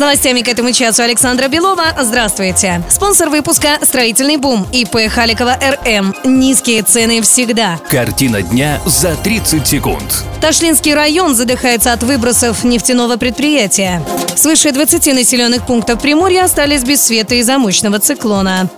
С новостями к этому часу Александра Белова. Здравствуйте. Спонсор выпуска «Строительный бум» ИП Халикова РМ. Низкие цены всегда. Картина дня за 30 секунд. Ташлинский район задыхается от выбросов нефтяного предприятия. Свыше 20 населенных пунктов Приморья остались без света из-за мощного циклона.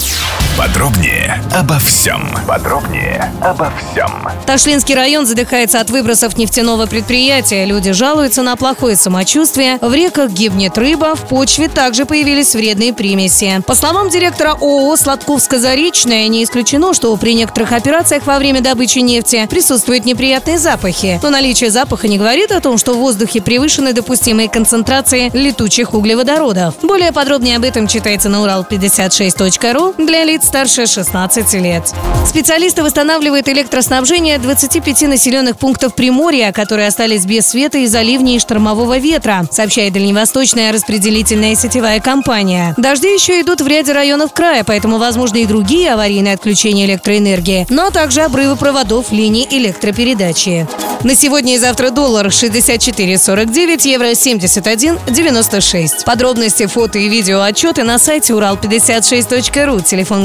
Подробнее обо всем. Подробнее обо всем. Ташлинский район задыхается от выбросов нефтяного предприятия. Люди жалуются на плохое самочувствие. В реках гибнет рыба, в почве также появились вредные примеси. По словам директора ООО «Сладковско-Заречная», не исключено, что при некоторых операциях во время добычи нефти присутствуют неприятные запахи. Но наличие запаха не говорит о том, что в воздухе превышены допустимые концентрации летучих углеводородов. Более подробнее об этом читайте на урал56.ру для лиц старше 16 лет. Специалисты восстанавливают электроснабжение 25 населенных пунктов Приморья, которые остались без света из-за ливней и штормового ветра, сообщает Дальневосточная распределительная сетевая компания. Дожди еще идут в ряде районов края, поэтому возможны и другие аварийные отключения электроэнергии, но также обрывы проводов линий электропередачи. На сегодня и завтра доллар 64,49, евро 71,96. Подробности, фото и видео отчеты на сайте урал56.ру, телефон